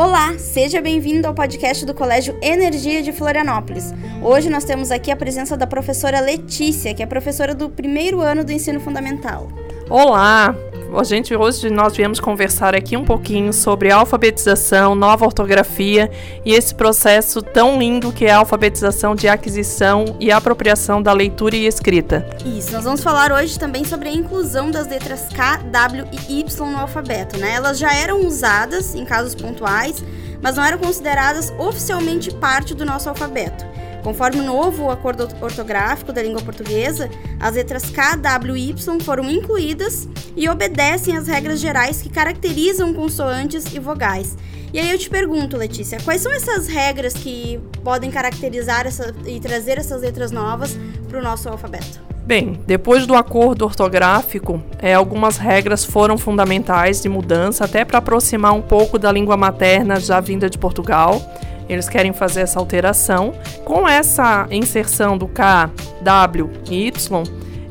Olá, seja bem-vindo ao podcast do Colégio Energia de Florianópolis. Hoje nós temos aqui a presença da professora Letícia, que é professora do primeiro ano do ensino fundamental. Olá, a gente hoje nós viemos conversar aqui um pouquinho sobre alfabetização, nova ortografia e esse processo tão lindo que é a alfabetização de aquisição e apropriação da leitura e escrita. Isso, nós vamos falar hoje também sobre a inclusão das letras K, W e Y no alfabeto, né? Elas já eram usadas em casos pontuais, mas não eram consideradas oficialmente parte do nosso alfabeto. Conforme o novo acordo ortográfico da língua portuguesa, as letras K, W e Y foram incluídas e obedecem às regras gerais que caracterizam consoantes e vogais. E aí eu te pergunto, Letícia, quais são essas regras que podem caracterizar essa, e trazer essas letras novas para o nosso alfabeto? Bem, depois do acordo ortográfico, é, algumas regras foram fundamentais de mudança, até para aproximar um pouco da língua materna já vinda de Portugal. Eles querem fazer essa alteração. Com essa inserção do K, W e Y,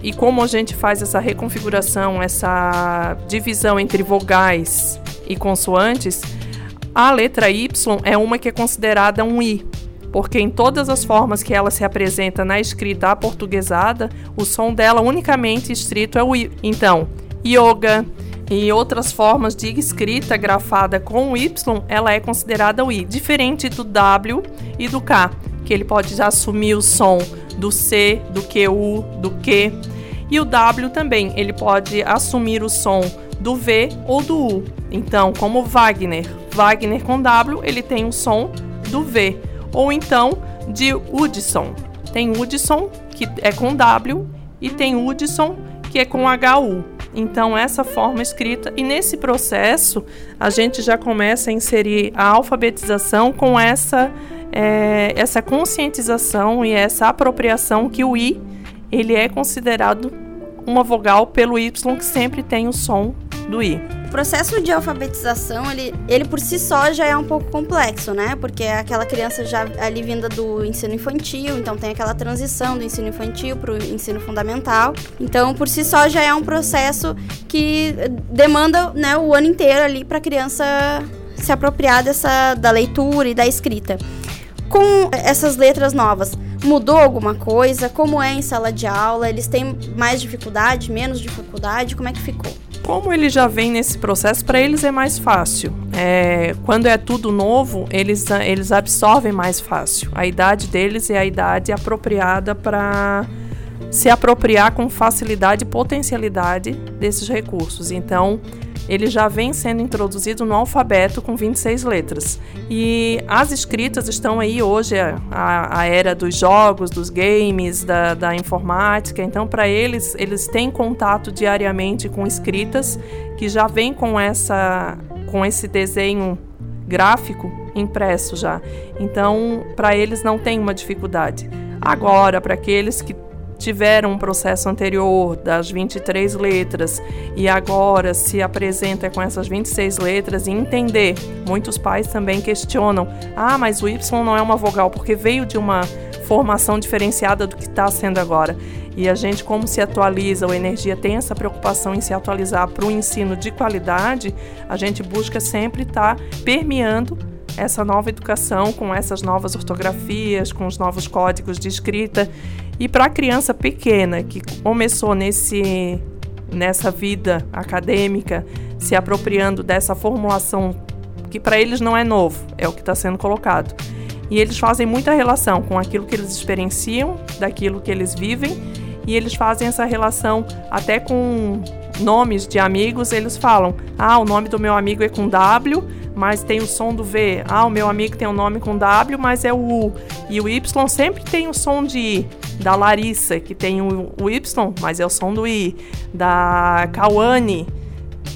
e como a gente faz essa reconfiguração, essa divisão entre vogais e consoantes, a letra Y é uma que é considerada um I, porque em todas as formas que ela se apresenta na escrita aportuguesada, o som dela unicamente escrito é o I. Então, yoga, e outras formas de escrita grafada com o Y, ela é considerada o I, diferente do W e do K, que ele pode assumir o som do C, do QU, do Q. E o W também, ele pode assumir o som do V ou do U. Então, como Wagner, Wagner com W, ele tem o som do V. Ou então de Hudson. Tem Hudson, que é com W, e tem Hudson, que é com HU. Então, essa forma escrita, e nesse processo, a gente já começa a inserir a alfabetização com essa, é, essa conscientização e essa apropriação que o I ele é considerado uma vogal pelo Y que sempre tem o som do I. O processo de alfabetização, ele, ele por si só já é um pouco complexo, né? Porque é aquela criança já ali vinda do ensino infantil, então tem aquela transição do ensino infantil para o ensino fundamental. Então, por si só já é um processo que demanda né, o ano inteiro ali para a criança se apropriar dessa, da leitura e da escrita. Com essas letras novas, mudou alguma coisa? Como é em sala de aula? Eles têm mais dificuldade, menos dificuldade? Como é que ficou? Como ele já vem nesse processo, para eles é mais fácil. É, quando é tudo novo, eles, eles absorvem mais fácil. A idade deles é a idade apropriada para se apropriar com facilidade e potencialidade desses recursos. Então, ele já vem sendo introduzido no alfabeto com 26 letras. E as escritas estão aí hoje, a, a era dos jogos, dos games, da, da informática. Então, para eles, eles têm contato diariamente com escritas que já vem com, essa, com esse desenho gráfico impresso já. Então, para eles não tem uma dificuldade. Agora, para aqueles que tiveram um processo anterior das 23 letras e agora se apresenta com essas 26 letras e entender. Muitos pais também questionam: ah, mas o Y não é uma vogal porque veio de uma formação diferenciada do que está sendo agora. E a gente, como se atualiza, o Energia tem essa preocupação em se atualizar para o ensino de qualidade, a gente busca sempre estar tá permeando essa nova educação com essas novas ortografias, com os novos códigos de escrita. E para a criança pequena que começou nesse, nessa vida acadêmica, se apropriando dessa formulação que para eles não é novo, é o que está sendo colocado. E eles fazem muita relação com aquilo que eles experienciam, daquilo que eles vivem, e eles fazem essa relação até com nomes de amigos, eles falam: "Ah, o nome do meu amigo é com W, mas tem o som do V. Ah, o meu amigo tem um nome com W, mas é o U. E o Y sempre tem o som de I. Da Larissa, que tem o, o Y, mas é o som do I. Da Kawane,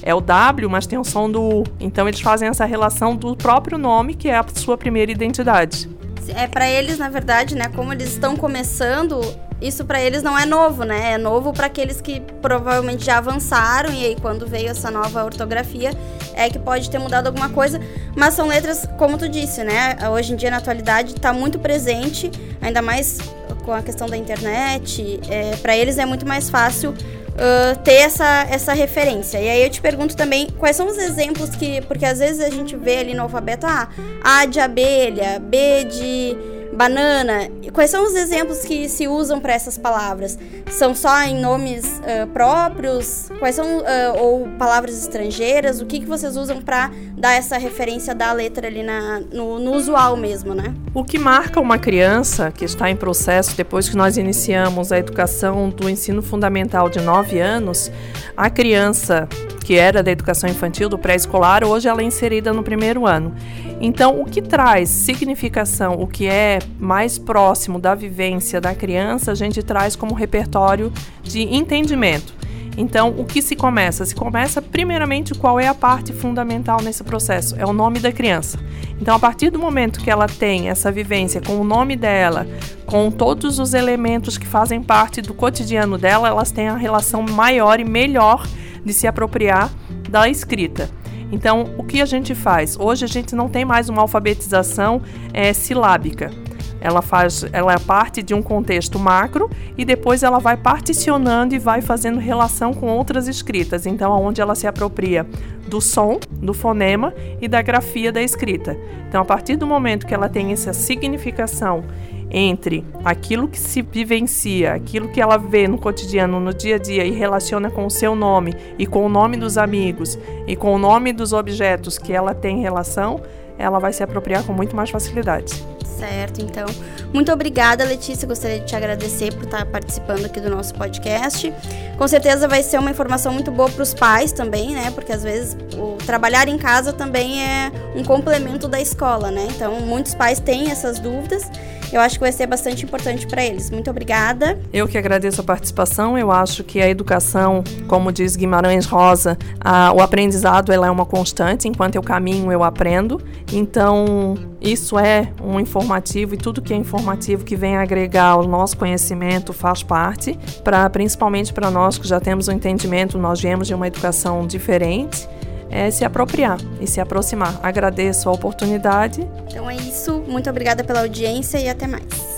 é o W, mas tem o som do U. Então eles fazem essa relação do próprio nome, que é a sua primeira identidade. É para eles, na verdade, né, como eles estão começando, isso para eles não é novo, né? É novo para aqueles que provavelmente já avançaram e aí quando veio essa nova ortografia é que pode ter mudado alguma coisa, mas são letras, como tu disse, né? Hoje em dia na atualidade está muito presente, ainda mais com a questão da internet. É, para eles é muito mais fácil uh, ter essa, essa referência. E aí eu te pergunto também quais são os exemplos que. Porque às vezes a gente vê ali no alfabeto ah, A de abelha, B de banana. Quais são os exemplos que se usam para essas palavras? São só em nomes uh, próprios? Quais são uh, ou palavras estrangeiras? O que, que vocês usam para dar essa referência da letra ali na, no, no usual mesmo, né? O que marca uma criança que está em processo depois que nós iniciamos a educação do ensino fundamental de 9 anos, a criança que era da educação infantil, do pré-escolar, hoje ela é inserida no primeiro ano. Então, o que traz significação, o que é mais próximo da vivência da criança, a gente traz como repertório de entendimento. Então, o que se começa? Se começa, primeiramente, qual é a parte fundamental nesse processo? É o nome da criança. Então, a partir do momento que ela tem essa vivência com o nome dela, com todos os elementos que fazem parte do cotidiano dela, elas têm a relação maior e melhor de se apropriar da escrita. Então, o que a gente faz? Hoje a gente não tem mais uma alfabetização é, silábica. Ela faz, ela é parte de um contexto macro e depois ela vai particionando e vai fazendo relação com outras escritas. Então, onde ela se apropria do som, do fonema e da grafia da escrita. Então, a partir do momento que ela tem essa significação entre aquilo que se vivencia, aquilo que ela vê no cotidiano, no dia a dia e relaciona com o seu nome e com o nome dos amigos e com o nome dos objetos que ela tem relação, ela vai se apropriar com muito mais facilidade. Certo, então. Muito obrigada, Letícia. Gostaria de te agradecer por estar participando aqui do nosso podcast. Com certeza vai ser uma informação muito boa para os pais também, né? Porque às vezes o trabalhar em casa também é um complemento da escola, né? Então, muitos pais têm essas dúvidas eu acho que vai ser bastante importante para eles. Muito obrigada. Eu que agradeço a participação. Eu acho que a educação, como diz Guimarães Rosa, a, o aprendizado ela é uma constante. Enquanto eu caminho, eu aprendo. Então, isso é um informativo e tudo que é informativo que vem agregar ao nosso conhecimento faz parte, para principalmente para nós que já temos o um entendimento, nós viemos de uma educação diferente é se apropriar e se aproximar. Agradeço a oportunidade. Então é isso. Muito obrigada pela audiência e até mais.